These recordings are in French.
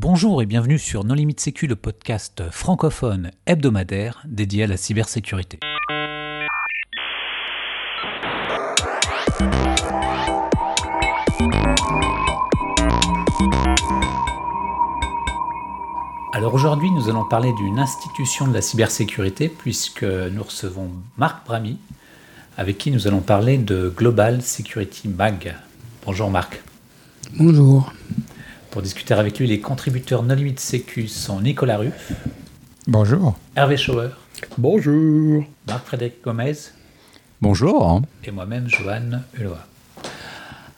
Bonjour et bienvenue sur Non Limite Sécu, le podcast francophone hebdomadaire dédié à la cybersécurité. Alors aujourd'hui, nous allons parler d'une institution de la cybersécurité puisque nous recevons Marc Bramy, avec qui nous allons parler de Global Security Mag. Bonjour Marc. Bonjour. Pour discuter avec lui, les contributeurs No Limite Sécu sont Nicolas Ruff. Bonjour. Hervé Schauer. Bonjour. Marc-Frédéric Gomez. Bonjour. Et moi-même, Johan Hulot.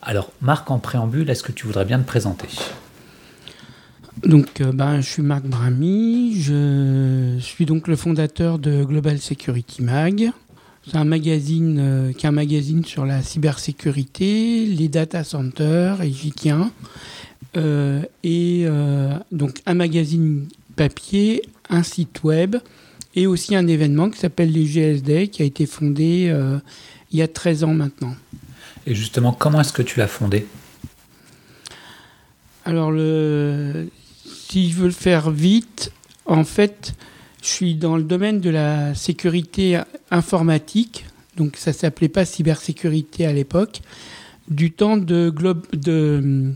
Alors, Marc, en préambule, est-ce que tu voudrais bien te présenter? Donc, euh, ben, je suis Marc Bramy, je suis donc le fondateur de Global Security Mag. C'est un magazine euh, qui est un magazine sur la cybersécurité, les data centers, et j'y tiens. Euh, et donc un magazine papier, un site web et aussi un événement qui s'appelle les GSD qui a été fondé il y a 13 ans maintenant. Et justement, comment est-ce que tu l'as fondé? Alors, le, si je veux le faire vite, en fait, je suis dans le domaine de la sécurité informatique, donc ça s'appelait pas cybersécurité à l'époque, du temps de, Globe, de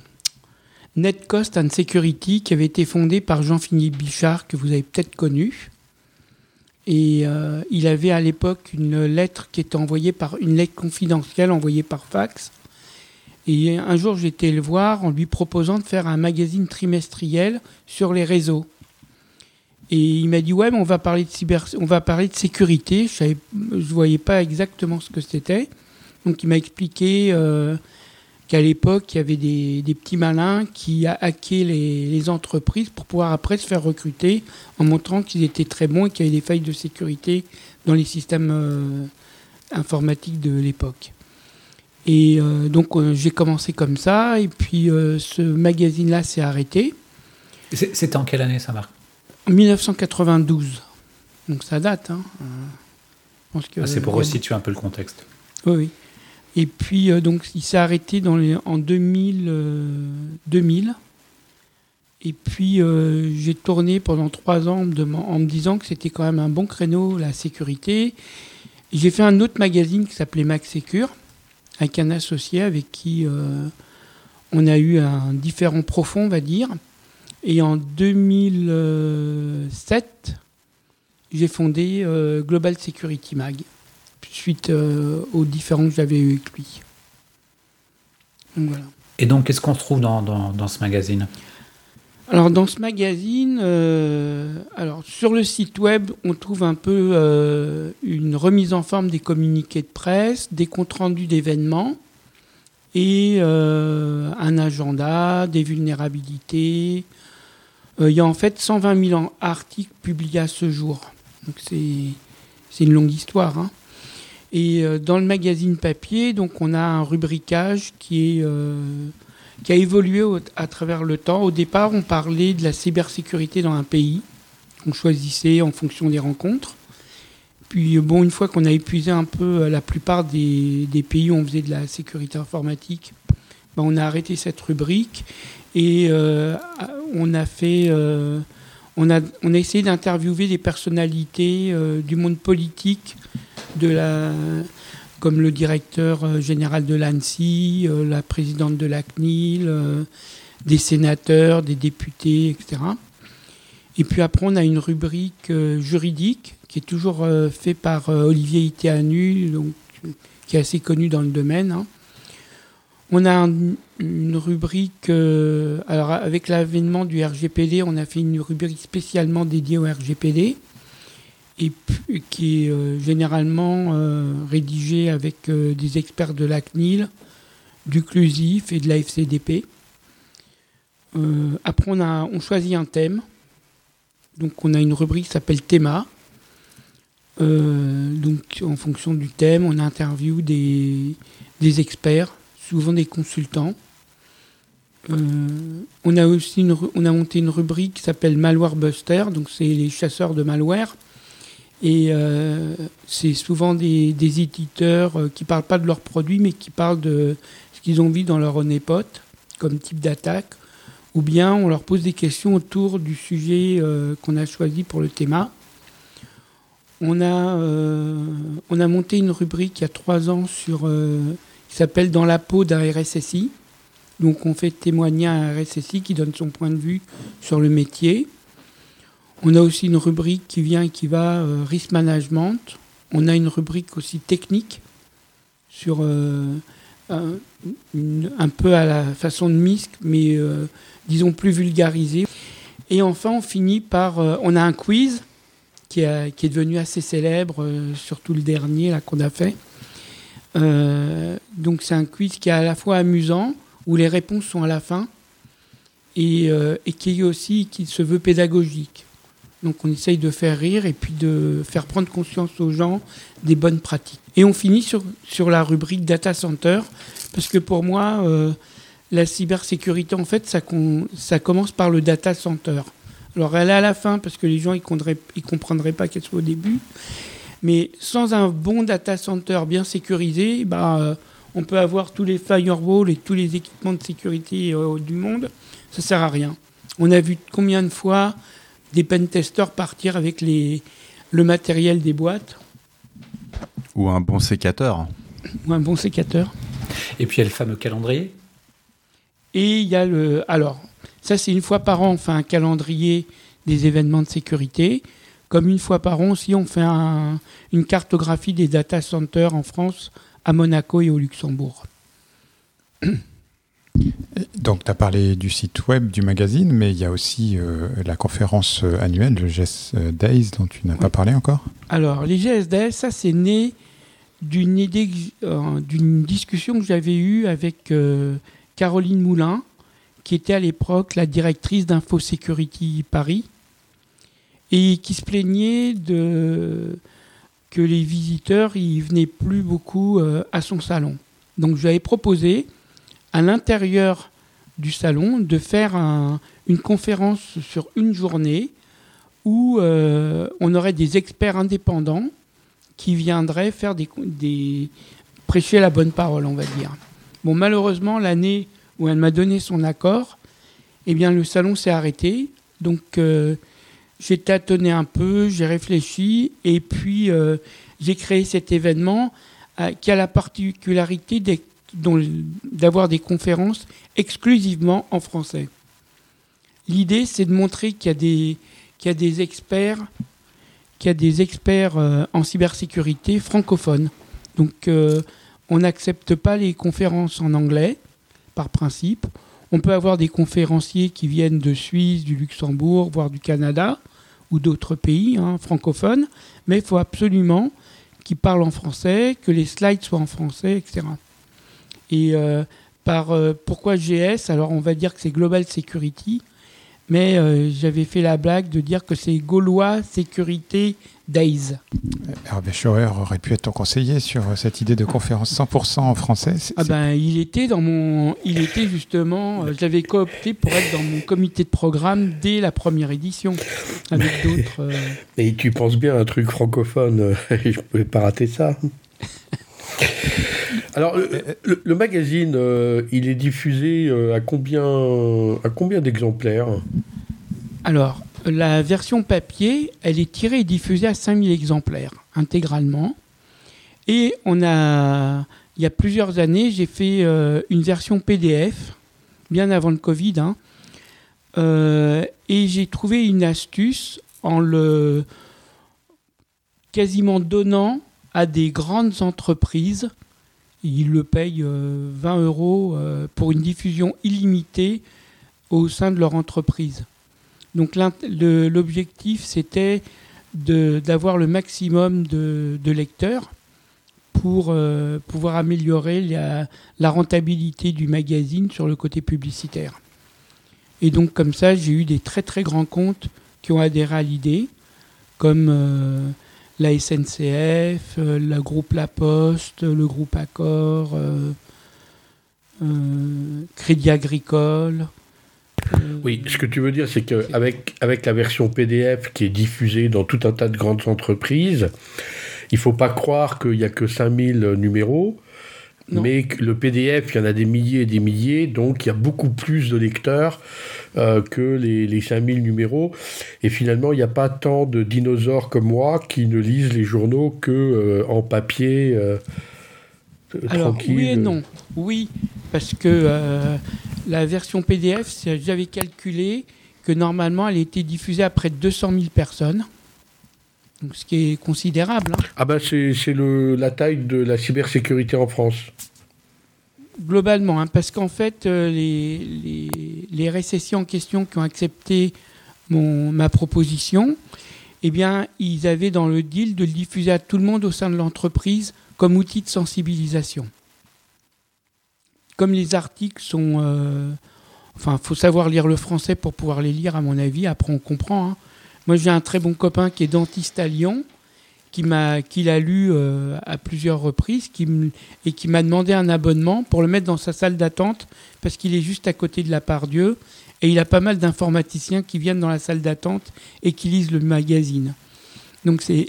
Netcost and Security qui avait été fondé par Jean-Philippe Bichard, que vous avez peut-être connu. Et euh, il avait à l'époque une lettre qui était envoyée par une lettre confidentielle envoyée par fax. Et un jour, j'étais le voir en lui proposant de faire un magazine trimestriel sur les réseaux. Et il m'a dit ouais, mais on va parler de cyber, on va parler de sécurité. Je ne voyais pas exactement ce que c'était. Donc il m'a expliqué euh, qu'à l'époque, il y avait des, petits malins qui hackaient les, les, entreprises pour pouvoir après se faire recruter en montrant qu'ils étaient très bons et qu'il y avait des failles de sécurité dans les systèmes euh, informatiques de l'époque. Et euh, donc euh, j'ai commencé comme ça, et puis ce magazine-là s'est arrêté. C'était en quelle année ça, Marc? En 1992. Donc ça date. Hein. Ah, c'est pour resituer un peu le contexte. Oui, oui. Et puis donc il s'est arrêté en 2000, 2000. Et puis j'ai tourné pendant trois ans en me disant que c'était quand même un bon créneau, la sécurité. J'ai fait un autre magazine qui s'appelait Max avec un associé avec qui euh, on a eu un différent profond, on va dire. Et en 2007, j'ai fondé euh, Global Security Mag, suite euh, aux différents que j'avais eu avec lui. voilà. Et donc, qu'est-ce qu'on trouve dans, dans ce magazine? Alors dans ce magazine, euh, alors sur le site web, on trouve un peu euh, une remise en forme des communiqués de presse, des comptes rendus d'événements et euh, un agenda, des vulnérabilités. il y a en fait 120 000 articles publiés à ce jour. Donc c'est une longue histoire. Hein. Et dans le magazine papier, donc on a un rubricage qui est qui a évolué à travers le temps. Au départ, on parlait de la cybersécurité dans un pays. On choisissait en fonction des rencontres. Puis, bon, une fois qu'on a épuisé un peu euh, la plupart des, pays où on faisait de la sécurité informatique, ben, on a arrêté cette rubrique et euh, on a fait. Euh, on a essayé d'interviewer des personnalités du monde politique, de la, comme le directeur euh, général de l'ANSI, euh, la présidente de la CNIL, euh, des sénateurs, des députés, etc. Et puis après, on a une rubrique juridique qui est toujours faite par Olivier Iteanu, donc, qui est assez connu dans le domaine. Hein. On a une rubrique, alors avec l'avènement du RGPD, on a fait une rubrique spécialement dédiée au RGPD et qui est euh, généralement euh, rédigé avec euh, des experts de la CNIL, du CLUSIF et de la FCDP. après, on, a, on choisit un thème. Donc, on a une rubrique qui s'appelle Théma. donc, en fonction du thème, on interview des, des experts, souvent des consultants. on a aussi on a monté une rubrique qui s'appelle Malware Buster, donc c'est les chasseurs de malware. Et euh, c'est souvent des, éditeurs euh, qui ne parlent pas de leurs produits, mais qui parlent de ce qu'ils ont vu dans leur honeypot, comme type d'attaque, ou bien on leur pose des questions autour du sujet qu'on a choisi pour le thème. On a, on a monté une rubrique il y a trois ans sur, qui s'appelle Dans la peau d'un RSSI. Donc on fait témoigner à un RSSI qui donne son point de vue sur le métier. On a aussi une rubrique qui vient et qui va euh, risk management. On a une rubrique aussi technique sur euh, un, peu à la façon de MISC, mais euh, disons plus vulgarisé. Et enfin, on finit par. on a un quiz qui, est devenu assez célèbre, surtout le dernier qu'on a fait. donc, c'est un quiz qui est à la fois amusant, où les réponses sont à la fin, et, et qui est aussi qui se veut pédagogique. Donc on essaye de faire rire et puis de faire prendre conscience aux gens des bonnes pratiques. Et on finit sur, la rubrique data center, parce que pour moi, euh, la cybersécurité, en fait, ça, commence par le data center. Alors elle est à la fin, parce que les gens ne comprendraient pas qu'elle soit au début. Mais sans un bon data center bien sécurisé, bah, euh, on peut avoir tous les firewalls et tous les équipements de sécurité euh, du monde. Ça ne sert à rien. On a vu combien de fois des pentesters partir avec les, le matériel des boîtes. Ou un bon sécateur. Ou un bon sécateur. Et puis il y a le fameux calendrier. Et il y a le. Alors, ça, c'est une fois par an, on fait un calendrier des événements de sécurité. Comme une fois par an aussi, on fait une cartographie des data centers en France, à Monaco et au Luxembourg. Donc, tu as parlé du site web du magazine, mais il y a aussi euh, la conférence euh, annuelle, le GS Days, dont tu n'as pas parlé encore Alors, les GS Days, ça, c'est né d'une idée, euh, d'une discussion que j'avais eue avec Caroline Moulin, qui était à l'époque la directrice d'InfoSecurity Paris, et qui se plaignait de que les visiteurs ils venaient plus beaucoup à son salon. Donc, je lui avais proposé à l'intérieur du salon de faire une conférence sur une journée où euh, on aurait des experts indépendants qui viendraient faire des, prêcher la bonne parole, on va dire. Bon, malheureusement, l'année où elle m'a donné son accord, eh bien, le salon s'est arrêté. Donc, euh, j'ai tâtonné un peu, j'ai réfléchi, et puis euh, j'ai créé cet événement qui a la particularité d'être d'avoir des conférences exclusivement en français. L'idée, c'est de montrer qu'il y a des, experts, en cybersécurité francophones. Donc, euh, on n'accepte pas les conférences en anglais, par principe. On peut avoir des conférenciers qui viennent de Suisse, du Luxembourg, voire du Canada ou d'autres pays hein, francophones, mais il faut absolument qu'ils parlent en français, que les slides soient en français, etc. Et euh, par euh, pourquoi GS Alors on va dire que c'est Global Security, mais euh, j'avais fait la blague de dire que c'est Gaulois Sécurité Days. Hervé Schauer aurait pu être ton conseiller sur cette idée de conférence 100% en français. Ah ben, il était dans mon, il était justement, j'avais coopté pour être dans mon comité de programme dès la première édition, avec d'autres. Et tu penses bien à un truc francophone, je pouvais pas rater ça. Alors, le, magazine, euh, il est diffusé euh, à combien, à combien d'exemplaires? Alors, la version papier, elle est tirée et diffusée à 5000 exemplaires, intégralement. Et on a, il y a plusieurs années, j'ai fait euh, une version PDF, bien avant le Covid, hein. et j'ai trouvé une astuce en le quasiment donnant à des grandes entreprises ils le payent 20 euh, euros euh, pour une diffusion illimitée au sein de leur entreprise. Donc l'objectif, c'était d'avoir le maximum de, lecteurs pour euh, pouvoir améliorer la, rentabilité du magazine sur le côté publicitaire. Et donc comme ça, j'ai eu des très très grands comptes qui ont adhéré à l'idée, comme la SNCF, euh, le groupe La Poste, le groupe Accor, euh, euh, Crédit Agricole. Oui, ce que tu veux dire, c'est qu'avec avec la version PDF qui est diffusée dans tout un tas de grandes entreprises, il ne faut pas croire qu'il n'y a que 5000 numéros, mais le PDF, il y en a des milliers et des milliers, donc il y a beaucoup plus de lecteurs euh, que les, les 5000 numéros. Et finalement, il n'y a pas tant de dinosaures comme moi qui ne lisent les journaux que euh, en papier. Euh, Alors, oui et non. Oui, parce que la version PDF, j'avais calculé que normalement, elle était diffusée à près de 200 000 personnes ce qui est considérable. Hein. Ah bah c'est la taille de la cybersécurité en France. Globalement, hein, parce qu'en fait, euh, les, les, en question qui ont accepté mon, ma proposition, eh bien, ils avaient dans le deal de le diffuser à tout le monde au sein de l'entreprise comme outil de sensibilisation. Comme les articles sont... Euh, enfin, il faut savoir lire le français pour pouvoir les lire, à mon avis. Après, on comprend. Hein. Moi, j'ai un très bon copain qui est dentiste à Lyon, qui m'a, l'a lu euh, à plusieurs reprises, qui et qui m'a demandé un abonnement pour le mettre dans sa salle d'attente parce qu'il est juste à côté de la part Dieu et il a pas mal d'informaticiens qui viennent dans la salle d'attente et qui lisent le magazine. Donc c'est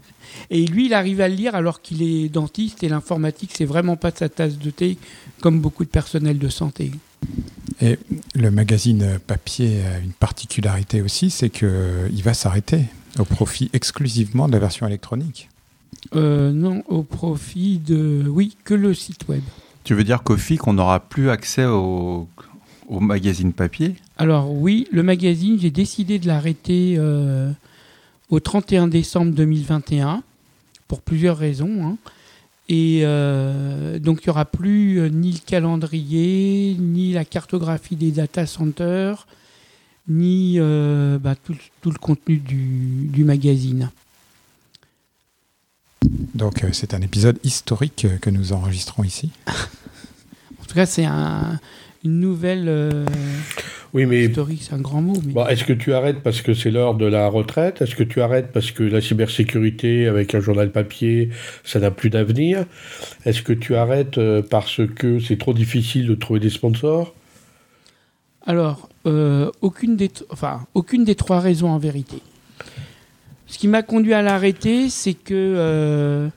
et lui, il arrive à le lire alors qu'il est dentiste et l'informatique, c'est vraiment pas sa tasse de thé comme beaucoup de personnel de santé. Et le magazine papier a une particularité aussi, c'est qu'il euh, va s'arrêter au profit exclusivement de la version électronique. Euh, non, au profit de... Oui, que le site web. Tu veux dire qu'au FIC, on n'aura plus accès au, magazine papier? Alors oui, le magazine, j'ai décidé de l'arrêter euh, au 31 décembre 2021, pour plusieurs raisons. Hein. Et euh, donc, il n'y aura plus euh, ni le calendrier, ni la cartographie des data centers, ni euh, bah, tout, le contenu du, magazine. Donc, c'est un épisode historique que nous enregistrons ici. en tout cas, c'est un, une nouvelle. Oui, mais. Historique, c'est un grand mot. Est-ce que tu arrêtes parce que c'est l'heure de la retraite? Est-ce que tu arrêtes parce que la cybersécurité avec un journal papier, ça n'a plus d'avenir? Est-ce que tu arrêtes euh, parce que c'est trop difficile de trouver des sponsors? Alors, euh, aucune, des enfin, aucune des trois raisons en vérité. Ce qui m'a conduit à l'arrêter, c'est que. Euh,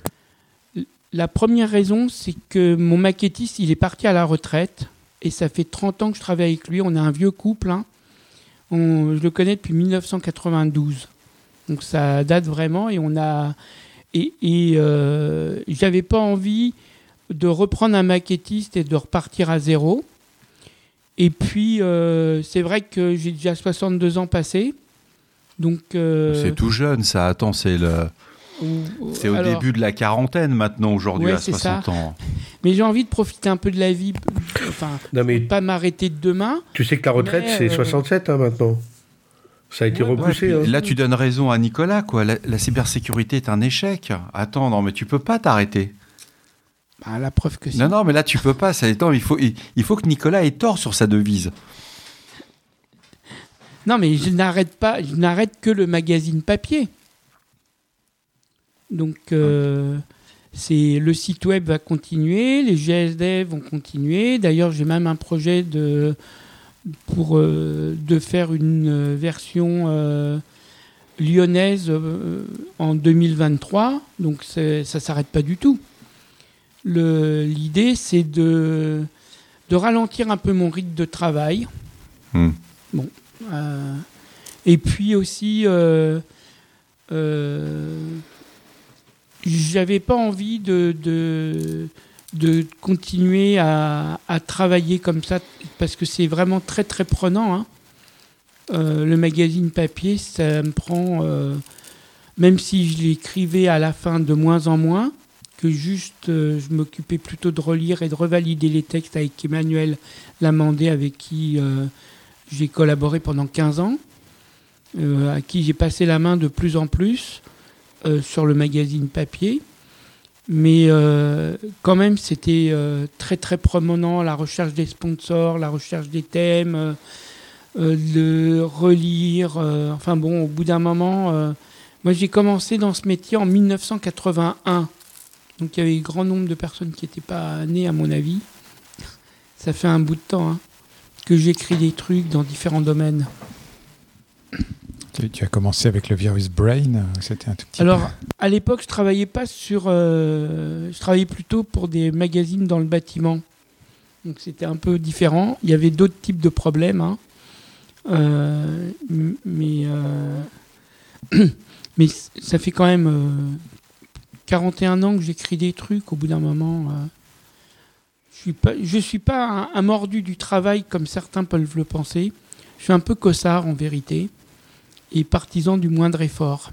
la première raison, c'est que mon maquettiste, il est parti à la retraite et ça fait 30 ans que je travaille avec lui. On est un vieux couple. Hein. je le connais depuis 1992. Donc ça date vraiment et on a et, et euh, j'avais pas envie de reprendre un maquettiste et de repartir à zéro. Et puis euh, c'est vrai que j'ai déjà 62 ans passés. Donc euh, c'est tout jeune ça. Attends, c'est le c'est au début de la quarantaine maintenant, aujourd'hui, à 60 ans. Mais j'ai envie de profiter un peu de la vie, enfin, mais pas m'arrêter de demain. Tu sais que la retraite, c'est 67 euh, hein, maintenant. Ça a été repoussé. Hein. Là, tu donnes raison à Nicolas, quoi. La, cybersécurité est un échec. Attends, non, mais tu peux pas t'arrêter. Bah, la preuve que si. Non, non, mais là, tu peux pas. Ça il faut, il faut que Nicolas ait tort sur sa devise. Non, mais je n'arrête pas. Je n'arrête que le magazine papier. Donc, euh, c'est le site web va continuer, les GSD vont continuer. D'ailleurs, j'ai même un projet de, pour, euh, de faire une version euh, lyonnaise en 2023. Donc, ça ne s'arrête pas du tout. L'idée, c'est de, de ralentir un peu mon rythme de travail. Hmm. Bon. et puis aussi j'avais pas envie de, de, de continuer à, à, travailler comme ça parce que c'est vraiment très très prenant. Hein. Euh, le magazine papier, ça me prend, euh, même si je l'écrivais à la fin de moins en moins, que juste euh, je m'occupais plutôt de relire et de revalider les textes avec Emmanuel Lamandé, avec qui j'ai collaboré pendant 15 ans, à qui j'ai passé la main de plus en plus. Euh, sur le magazine papier. Mais euh, quand même, c'était euh, très très promenant, la recherche des sponsors, la recherche des thèmes, de relire. enfin bon, au bout d'un moment, moi j'ai commencé dans ce métier en 1981. Donc il y avait un grand nombre de personnes qui n'étaient pas nées à mon avis. Ça fait un bout de temps hein, que j'écris des trucs dans différents domaines. Tu, as commencé avec le virus Brain, c'était un tout petit Alors, à l'époque, je travaillais pas sur. je travaillais plutôt pour des magazines dans le bâtiment. Donc c'était un peu différent. Il y avait d'autres types de problèmes. Hein. mais, mais ça fait quand même 41 ans que j'écris des trucs. Au bout d'un moment, je suis pas, je suis pas un, mordu du travail comme certains peuvent le penser. Je suis un peu cossard en vérité et partisan du moindre effort.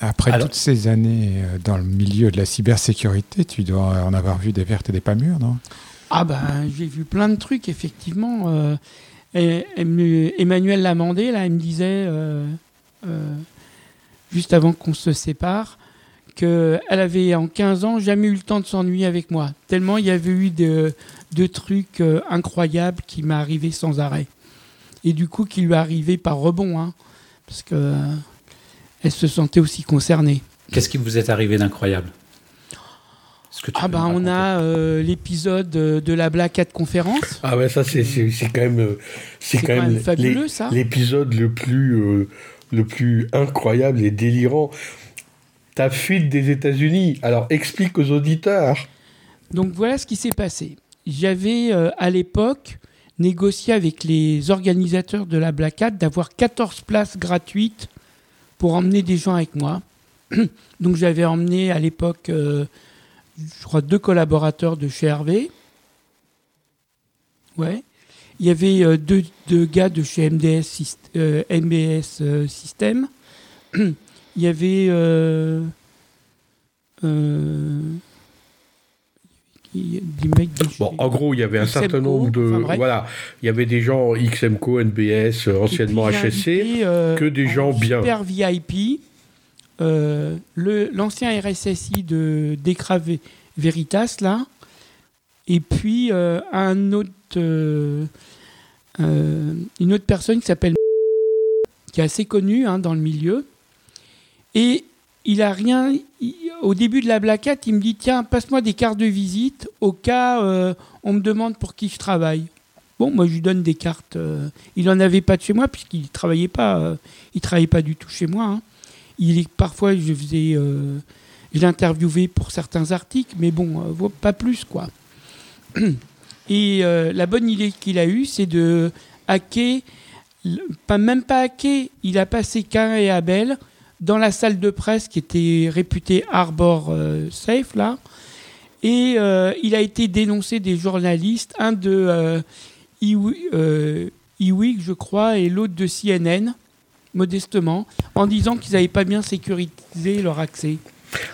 Après toutes ces années euh, dans le milieu de la cybersécurité, tu dois en avoir vu des vertes et des pas mûres, non? Ah ben, j'ai vu plein de trucs, effectivement. Euh, Emmanuel Lamandé, là, il me disait, euh, juste avant qu'on se sépare, qu'elle avait en 15 ans jamais eu le temps de s'ennuyer avec moi. Tellement il y avait eu de, trucs euh, incroyables qui m'arrivaient sans arrêt. Et du coup, qui lui arrivaient par rebond, hein, parce que euh, elle se sentait aussi concernée. Qu'est-ce qui vous est arrivé d'incroyable? Ah ben on a euh, l'épisode de la Black Hat conférence. Ah ouais ça c'est quand même c'est quand, même, fabuleux ça. L'épisode le plus le plus incroyable et délirant ta fuite des États-Unis. Alors explique aux auditeurs. Donc voilà ce qui s'est passé. J'avais euh, à l'époque négocié avec les organisateurs de la Black d'avoir 14 places gratuites pour emmener des gens avec moi. Donc j'avais emmené à l'époque, euh, je crois, deux collaborateurs de chez Hervé. Ouais. Il y avait euh, deux, gars de chez MDS, MBS System. il y avait euh, euh, des mecs bon, en gros, il y avait un certain nombre de voilà, il y avait des gens XMCO, NBS, anciennement HSC, euh, que des gens bien. Super VIP. l'ancien RSSI de Décravé Veritas là, et puis un autre, une autre personne qui s'appelle qui est assez connue hein, dans le milieu, et il a rien. au début de la blaquette, il me dit Tiens, passe-moi des cartes de visite au cas euh, on me demande pour qui je travaille. Bon, moi je lui donne des cartes. Euh, il n'en avait pas de chez moi puisqu'il travaillait pas. Euh, il travaillait pas du tout chez moi. Hein. Il est, parfois, je faisais. je l'interviewais pour certains articles, mais bon, pas plus quoi. Et la bonne idée qu'il a eue, c'est de hacker. Pas, même pas hacker, il a passé Cain et Abel dans la salle de presse qui était réputée Arbor euh, Safe, là. Et euh, il a été dénoncé des journalistes, un de euh, Iwig, je crois, et l'autre de CNN, modestement, en disant qu'ils n'avaient pas bien sécurisé leur accès.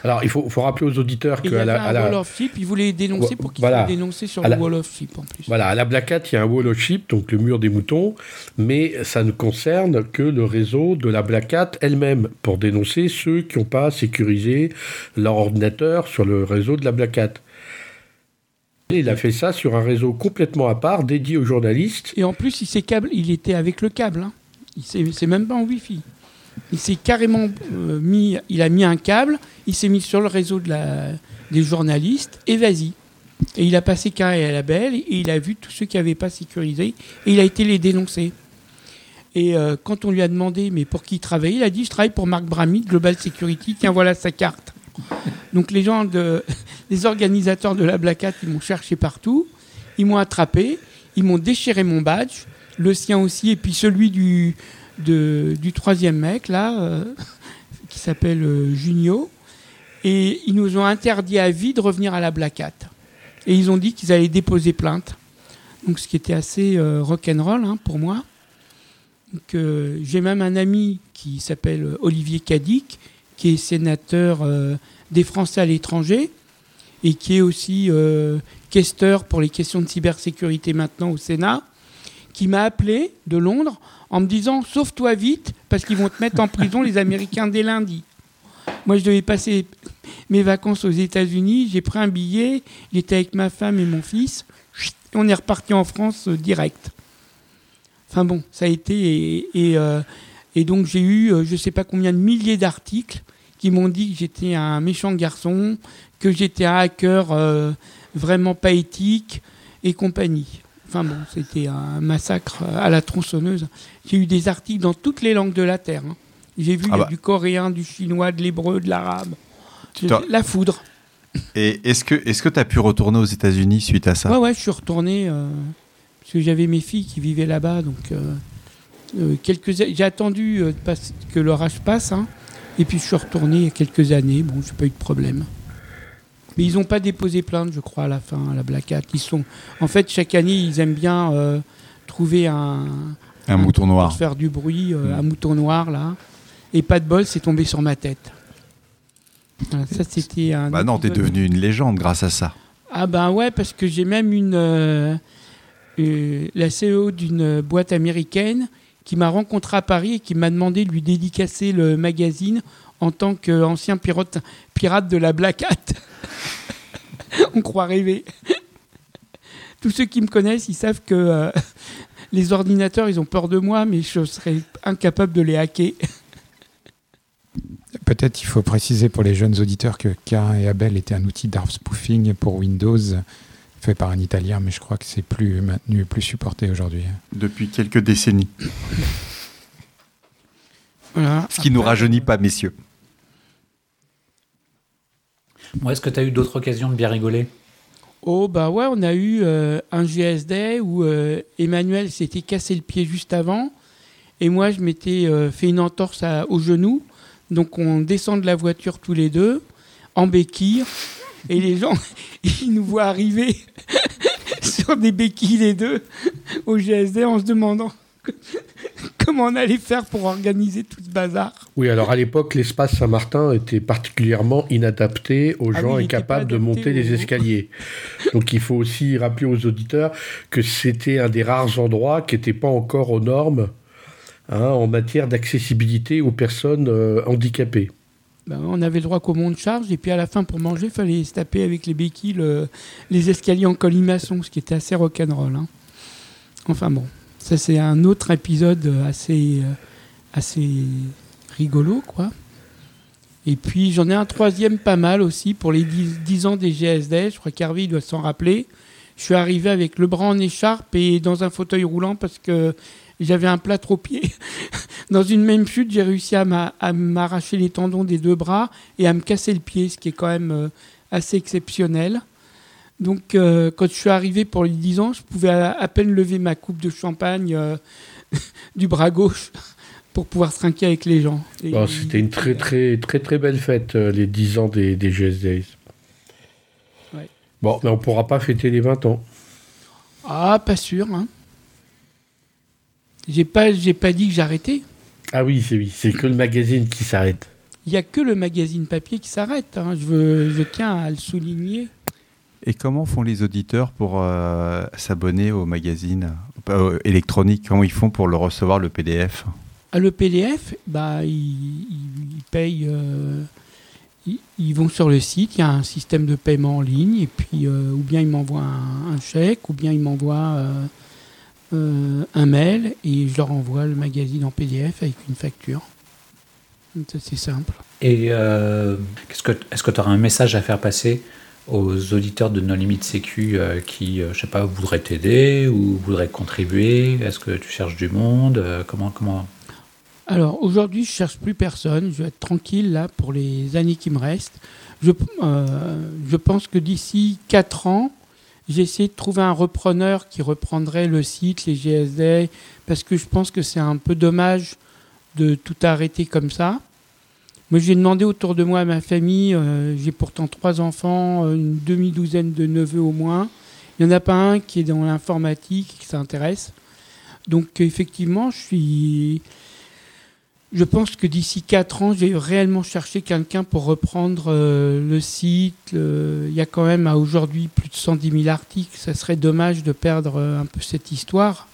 Alors, il faut, faut rappeler aux auditeurs que. Il y avait un wall of ship, il voulait dénoncer pour qu'il voilà. soit dénoncé sur le wall of ship en plus. Voilà, à la Black Hat, il y a un wall of ship, donc le mur des moutons, mais ça ne concerne que le réseau de la Black Hat elle-même, pour dénoncer ceux qui n'ont pas sécurisé leur ordinateur sur le réseau de la Black Hat. Et il a fait ça sur un réseau complètement à part, dédié aux journalistes. Et en plus, il, câble, il était avec le câble. Hein. C'est même pas en Wi-Fi. Il s'est carrément euh, mis, il a mis un câble, il s'est mis sur le réseau des journalistes et vas-y. Et il a passé carré à la belle et il a vu tous ceux qui n'avaient pas sécurisé et il a été les dénoncer. Et euh, quand on lui a demandé mais pour qui il travaillait, il a dit je travaille pour Marc Bramy Global Security, tiens voilà sa carte. Donc les gens, les organisateurs de la Black Hat, ils m'ont cherché partout, ils m'ont attrapé, ils m'ont déchiré mon badge, le sien aussi, et puis celui du, du troisième mec, là, euh, qui s'appelle euh, Junio. Et ils nous ont interdit à vie de revenir à la Black Hat. Et ils ont dit qu'ils allaient déposer plainte. Donc, ce qui était assez euh, rock'n'roll hein, pour moi. j'ai même un ami qui s'appelle Olivier Cadic, qui est sénateur des Français à l'étranger et qui est aussi questeur pour les questions de cybersécurité maintenant au Sénat, qui m'a appelé de Londres en me disant Sauve-toi vite, parce qu'ils vont te mettre en prison, les Américains, dès lundi. Moi, je devais passer mes vacances aux États-Unis. J'ai pris un billet. J'étais avec ma femme et mon fils. On est reparti en France euh, direct. Enfin bon, ça a été. Et, euh, donc, j'ai eu euh, je ne sais pas combien de milliers d'articles qui m'ont dit que j'étais un méchant garçon, que j'étais un hacker vraiment pas éthique et compagnie. Enfin bon, c'était un massacre à la tronçonneuse. J'ai eu des articles dans toutes les langues de la Terre. Hein. J'ai vu ah bah. du coréen, du chinois, de l'hébreu, de l'arabe. La foudre. Et est-ce que est-ce que tu as pu retourner aux États-Unis suite à ça? Ouais, ouais, je suis retourné euh, parce que j'avais mes filles qui vivaient là-bas, donc euh, euh, quelques j'ai attendu que l'orage passe, hein, et puis je suis retourné il y a quelques années. Bon, j'ai pas eu de problème. Mais ils n'ont pas déposé plainte, je crois, à la fin, à la Black Hat. Ils sont, en fait, chaque année, ils aiment bien trouver un, un, mouton noir, pour faire du bruit, mm. un mouton noir là. Et pas de bol, c'est tombé sur ma tête. ça, c'était un. Bah non, t'es devenu une légende grâce à ça. Ah ben ouais, parce que j'ai même une. Euh, euh, la CEO d'une boîte américaine qui m'a rencontré à Paris et qui m'a demandé de lui dédicacer le magazine en tant qu'ancien pirate, pirate de la Black Hat. On croit rêver. Tous ceux qui me connaissent, ils savent que euh, les ordinateurs, ils ont peur de moi, mais je serais incapable de les hacker. Peut-être il faut préciser pour les jeunes auditeurs que K et Abel étaient un outil d'arf spoofing pour Windows fait par un Italien, mais je crois que c'est plus maintenu, plus supporté aujourd'hui. Depuis quelques décennies. Ce qui ne nous rajeunit pas, messieurs. Est-ce que tu as eu d'autres occasions de bien rigoler? Oh, bah ouais, on a eu euh, un GSD où euh, Emmanuel s'était cassé le pied juste avant, et moi je m'étais euh, fait une entorse au genou. Donc on descend de la voiture tous les deux, en béquille, et les gens, ils nous voient arriver sur des béquilles les deux au GSD en se demandant comment on allait faire pour organiser tout ce bazar. Oui, alors à l'époque, l'espace Saint-Martin était particulièrement inadapté aux ah gens incapables de monter les escaliers. Donc il faut aussi rappeler aux auditeurs que c'était un des rares endroits qui n'était pas encore aux normes Hein, en matière d'accessibilité aux personnes euh, handicapées. Ben, on avait le droit qu'au monde charge, et puis à la fin, pour manger, il fallait se taper avec les béquilles les escaliers en colimaçon, ce qui était assez rock'n'roll. Hein. Enfin bon, ça c'est un autre épisode assez, euh, assez rigolo, quoi. Et puis j'en ai un troisième pas mal aussi pour les 10, ans des GSD, je crois qu'Harvey doit s'en rappeler. Je suis arrivé avec le bras en écharpe et dans un fauteuil roulant parce que j'avais un plat trop pied. Dans une même chute, j'ai réussi à m'arracher les tendons des deux bras et à me casser le pied, ce qui est quand même euh, assez exceptionnel. Donc, euh, quand je suis arrivé pour les 10 ans, je pouvais à, peine lever ma coupe de champagne euh, du bras gauche pour pouvoir se trinquer avec les gens. C'était une très, très, très, très belle fête, les 10 ans des, des GS Bon, mais on ne pourra pas fêter les 20 ans. Ah, pas sûr. Hein. J'ai pas, pas dit que j'arrêtais. Ah oui, c'est oui, c'est que le magazine qui s'arrête. Il n'y a que le magazine papier qui s'arrête. Hein. Je, veux, je tiens à le souligner. Et comment font les auditeurs pour euh, s'abonner au magazine euh, électronique Comment ils font pour le recevoir, le PDF ah, Le PDF, bah, ils, payent. Euh, ils, vont sur le site, il y a un système de paiement en ligne, et puis ou bien ils m'envoient un, un, chèque, ou bien ils m'envoient euh, un mail et je leur envoie le magazine en PDF avec une facture. C'est simple. Et euh, est-ce que tu auras un message à faire passer aux auditeurs de No Limit Sécu euh, qui, je sais pas, voudraient t'aider ou voudraient contribuer? Est-ce que tu cherches du monde? Comment comment? Alors aujourd'hui, je cherche plus personne. Je vais être tranquille là pour les années qui me restent. Je, je pense que d'ici 4 ans, j'ai essayé de trouver un repreneur qui reprendrait le site, les GSD, parce que je pense que c'est un peu dommage de tout arrêter comme ça. Moi, j'ai demandé autour de moi à ma famille, euh, j'ai pourtant trois enfants, euh, une demi-douzaine de neveux au moins. Il n'y en a pas un qui est dans l'informatique, qui s'intéresse. Donc, effectivement, je suis je pense que d'ici 4 ans, j'ai réellement cherché quelqu'un pour reprendre euh, le site. il y a quand même à aujourd'hui plus de 110 000 articles. Ça serait dommage de perdre un peu cette histoire.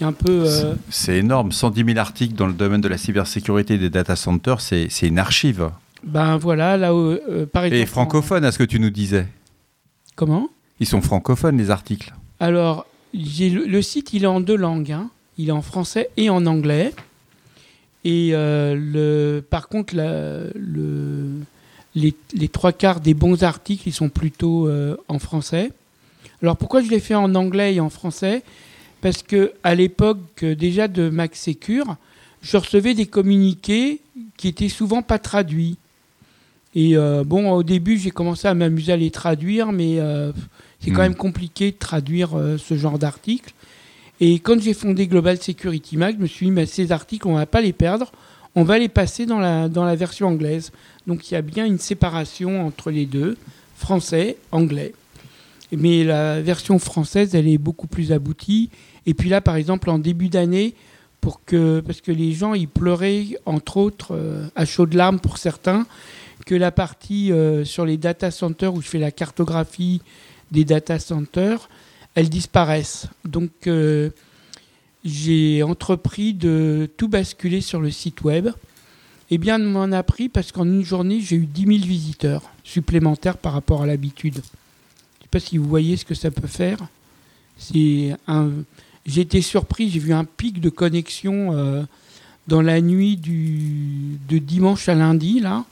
Un peu. Euh, c'est énorme. 110 000 articles dans le domaine de la cybersécurité et des data centers, c'est une archive. Ben voilà, là où. par exemple, et francophone, à ce que tu nous disais. Comment? Ils sont francophones, les articles. Alors, le, le, site, il est en deux langues. Hein. Il est en français et en anglais. Et euh, le, par contre, le, les, les, trois quarts des bons articles, ils sont plutôt euh, en français. Alors pourquoi je l'ai fait en anglais et en français? Parce que à l'époque déjà de Max Secure, je recevais des communiqués qui étaient souvent pas traduits. Et euh, bon, au début, j'ai commencé à m'amuser à les traduire, mais euh, c'est quand Hmm. même compliqué de traduire euh, ce genre d'articles. Et quand j'ai fondé Global Security Mag, je me suis dit, mais ces articles, on va pas les perdre, on va les passer dans la, dans la version anglaise. Donc il y a bien une séparation entre les deux, français, anglais. Mais la version française, elle est beaucoup plus aboutie. Et puis là, par exemple, en début d'année, parce que les gens, ils pleuraient, entre autres, euh, à chaudes larmes pour certains, que la partie euh, sur les data centers où je fais la cartographie des data centers, elle disparaisse. Donc euh, j'ai entrepris de tout basculer sur le site web. Et bien, on m'en a pris parce qu'en une journée, j'ai eu 10 000 visiteurs supplémentaires par rapport à l'habitude. Je ne sais pas si vous voyez ce que ça peut faire. C'est un... J'ai été surpris, j'ai vu un pic de connexion euh, dans la nuit du... de dimanche à lundi, là,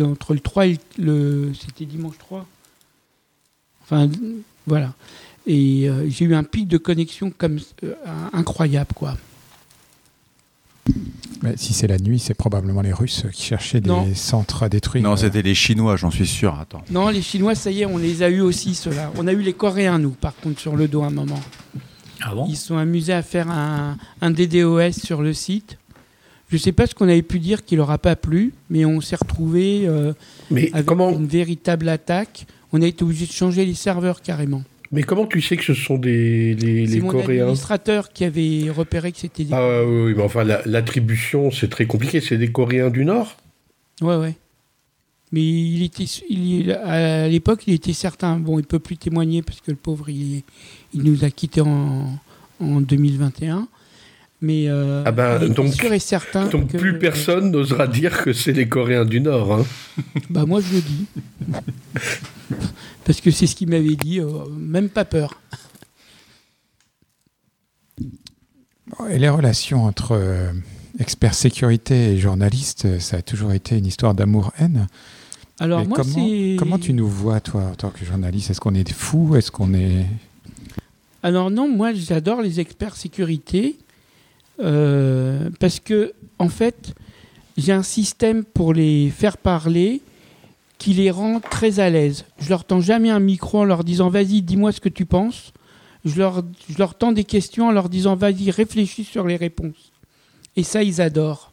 entre le 3 et le. C'était dimanche 3 Enfin, voilà. Et euh, j'ai eu un pic de connexion comme euh, incroyable, quoi. Mais si c'est la nuit, c'est probablement les Russes qui cherchaient des Non. centres à détruire. Non, c'était les Chinois, j'en suis sûr. Attends. Non, les Chinois, ça y est, on les a eu aussi, ceux-là. On a eu les Coréens, nous, par contre, sur le dos à un moment. Ah bon Ils se sont amusés à faire un, un DDoS sur le site. Je ne sais pas ce qu'on avait pu dire qui leur a pas plu, mais on s'est retrouvé euh, Mais avec comment, une véritable attaque. On a été obligé de changer les serveurs carrément. mais comment tu sais que ce sont des les, C'est les mon Coréens administrateur qui avait repéré que c'était des. Ah oui, mais enfin la- l'attribution c'est très compliqué. C'est des Coréens du Nord? Ouais, ouais. Mais il était, il, à l'époque, il était certain. Bon, il peut plus témoigner parce que le pauvre, il, il nous a quittés en, en 2021. Mais euh, Ah ben, était donc- sûr et certain. Donc que- plus personne n'osera dire que c'est les Coréens du Nord. Hein. Bah moi, je le dis. parce que c'est ce qu'il m'avait dit. euh, même pas peur. Et les relations entre experts sécurité et journalistes, euh, ça a toujours été une histoire d'amour-haine. Alors Mais moi, comment, tu nous vois, toi, en tant que journaliste? Est-ce qu'on est fous Est-ce qu'on est... Alors non, moi j'adore les experts sécurité euh, parce que en fait j'ai un système pour les faire parler qui les rend très à l'aise. Je leur tends jamais un micro en leur disant vas-y dis-moi ce que tu penses. Je leur, je leur tends des questions en leur disant vas-y réfléchis sur les réponses. Et ça ils adorent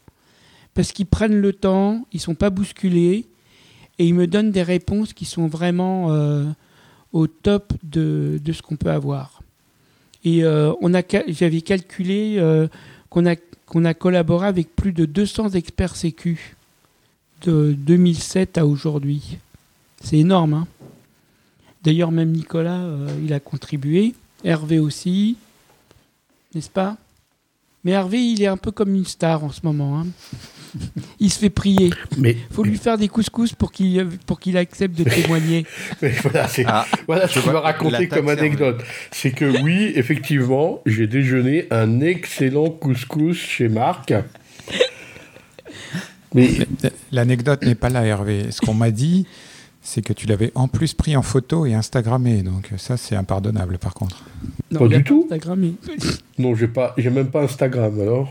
parce qu'ils prennent le temps, ils sont pas bousculés et ils me donnent des réponses qui sont vraiment euh, au top de, ce qu'on peut avoir. Et euh, j'avais calculé euh, qu'on a, collaboré avec plus de 200 experts sécu de 2007 à aujourd'hui. C'est énorme. hein. D'ailleurs, même Nicolas, il a contribué. Hervé aussi. N'est-ce pas? Mais Hervé, il est un peu comme une star en ce moment. hein. Il se fait prier. Mais, Il faut lui faire des couscous pour qu'il, pour qu'il accepte de témoigner. mais voilà, c'est Ah, voilà ce je que je vois me raconter comme anecdote. C'est que oui, effectivement, j'ai déjeuné un excellent couscous chez Marc. Mais L'anecdote n'est pas là, Hervé. Ce qu'on m'a dit, c'est que tu l'avais en plus pris en photo et Instagrammé. Donc ça, c'est impardonnable, par contre. Non, Pas du tout. Instagrammé. non, j'ai pas, j'ai même pas Instagram alors.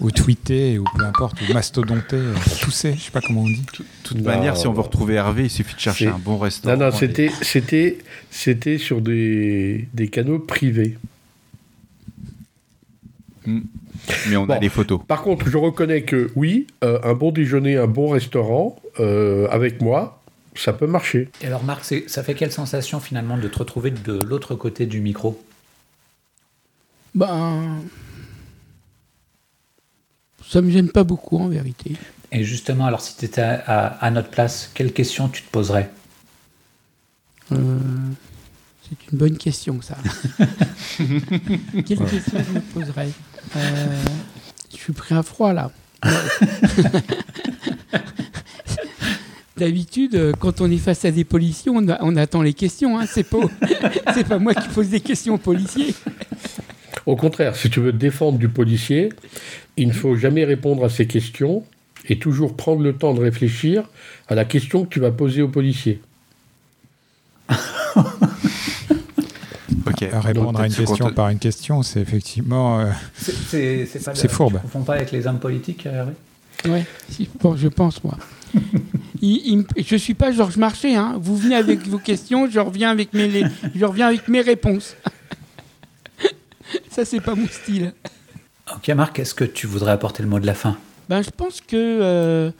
Ou tweeté, ou peu importe, ou mastodonté, euh, toussé, je sais pas comment on dit. De toute Non, manière, si on veut retrouver Hervé, il suffit de chercher un bon restaurant. Non, non, c'était, c'était, c'était sur des, des canaux privés. Mais on a les photos. Par contre, je reconnais que oui, euh, un bon déjeuner, un bon restaurant euh, avec moi, ça peut marcher. Et alors Marc, ça fait quelle sensation finalement de te retrouver de l'autre côté du micro? Ben, ça me gêne pas beaucoup en vérité. Et justement, alors si tu étais à, à- à notre place, quelle question tu te poserais? Euh, c'est une bonne question ça. Quelle question je me poserais? Euh, Je suis pris à froid là. D'habitude, euh, quand on est face à des policiers, on, a- on attend les questions. Hein. C'est pas, c'est pas moi qui pose des questions aux policiers. Au contraire, si tu veux te défendre du policier, il ne faut jamais répondre à ses questions et toujours prendre le temps de réfléchir à la question que tu vas poser au policier. répondre à une question par une question, c'est effectivement. Euh, c'est fourbe. Ils ne font pas avec les hommes politiques, Hervé? Oui, bon, je pense, moi. Je ne suis pas Georges Marché. Hein. Vous venez avec vos questions, je reviens avec mes, je reviens avec mes réponses. Ça, c'est pas mon style. Ok, Marc, est-ce que tu voudrais apporter le mot de la fin? Ben, Je pense que euh,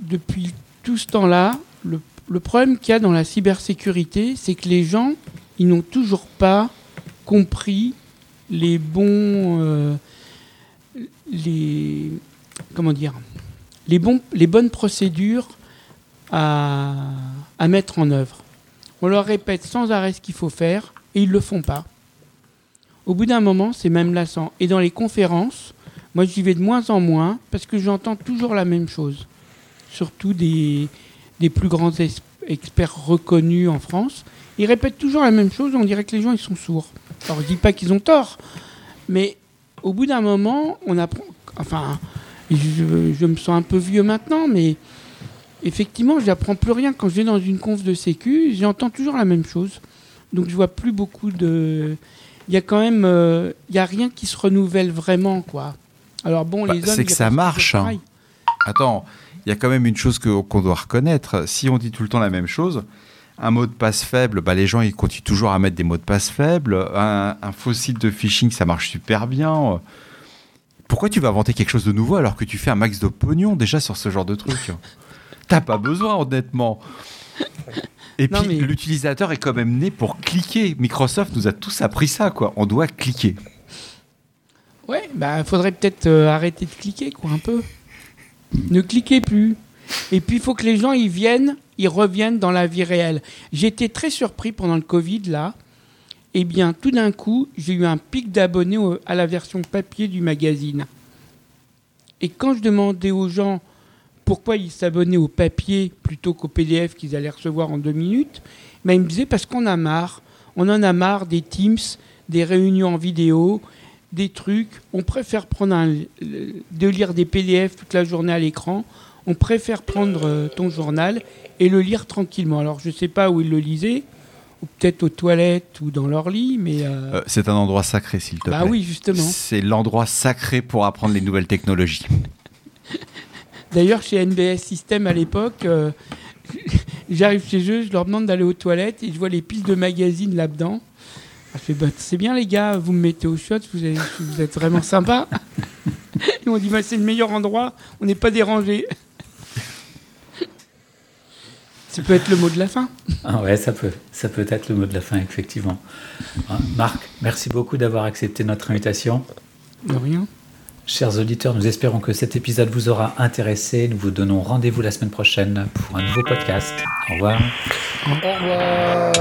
depuis tout ce temps-là, le, le, problème qu'il y a dans la cybersécurité, c'est que les gens, ils n'ont toujours pas compris les bons. Euh, les. Comment dire les, bonnes procédures à, à mettre en œuvre. On leur répète sans arrêt ce qu'il faut faire et ils ne le font pas. Au bout d'un moment, c'est même lassant. Et dans les conférences, moi j'y vais de moins en moins parce que j'entends toujours la même chose. Surtout des, des plus grands experts reconnus en France. Ils répètent toujours la même chose, on dirait que les gens ils sont sourds. Alors je dis pas qu'ils ont tort, mais au bout d'un moment, on apprend. Enfin, je, je, me sens un peu vieux maintenant, mais effectivement, j'apprends plus rien. Quand je vais dans une conf de sécu, j'entends toujours la même chose. Donc je vois plus beaucoup de il y a quand même, euh, il y a rien qui se renouvelle vraiment, quoi. Alors bon, bah, les c'est que ça marche. Hein. Attends, il y a quand même une chose qu'on doit reconnaître. Si on dit tout le temps la même chose, un mot de passe faible, bah, les gens ils continuent toujours à mettre des mots de passe faibles. Un, un faux site de phishing, ça marche super bien. Pourquoi tu vas inventer quelque chose de nouveau alors que tu fais un max de pognon déjà sur ce genre de truc? T'as pas besoin, honnêtement. Et puis l'utilisateur est quand même né pour cliquer. Microsoft nous a tous appris ça, quoi. On doit cliquer. Ouais, bah faudrait peut-être euh, arrêter de cliquer, quoi, un peu. Ne cliquez plus. Et puis il faut que les gens ils viennent, ils reviennent dans la vie réelle. J'étais très surpris pendant le Covid là. Eh bien, tout d'un coup, j'ai eu un pic d'abonnés à la version papier du magazine. Et quand je demandais aux gens pourquoi ils s'abonnaient au papier plutôt qu'au PDF qu'ils allaient recevoir en deux minutes, mais ils me disaient parce qu'on a marre. On en a marre des Teams, des réunions en vidéo, des trucs. On préfère prendre de lire des PDF toute la journée à l'écran. On préfère prendre euh, ton journal et le lire tranquillement. Alors je ne sais pas où ils le lisaient, ou peut-être aux toilettes ou dans leur lit, mais... Euh, euh, c'est un endroit sacré, s'il te bah plaît. Ah oui, justement. C'est l'endroit sacré pour apprendre les nouvelles technologies. D'ailleurs, chez NBS System à l'époque, euh, j'arrive chez eux, je leur demande d'aller aux toilettes et je vois les piles de magazines là-dedans. bah, c'est bien les gars, vous me mettez au shot, vous, vous êtes vraiment sympa. Ils m'ont dit bah, c'est le meilleur endroit, on n'est pas dérangé. Ça peut être le mot de la fin. Ah ouais, ça peut, ça peut être le mot de la fin, effectivement. Hein, Marc, merci beaucoup d'avoir accepté notre invitation. De rien. Chers auditeurs, nous espérons que cet épisode vous aura intéressé. Nous vous donnons rendez-vous la semaine prochaine pour un nouveau podcast. Au revoir. Au revoir.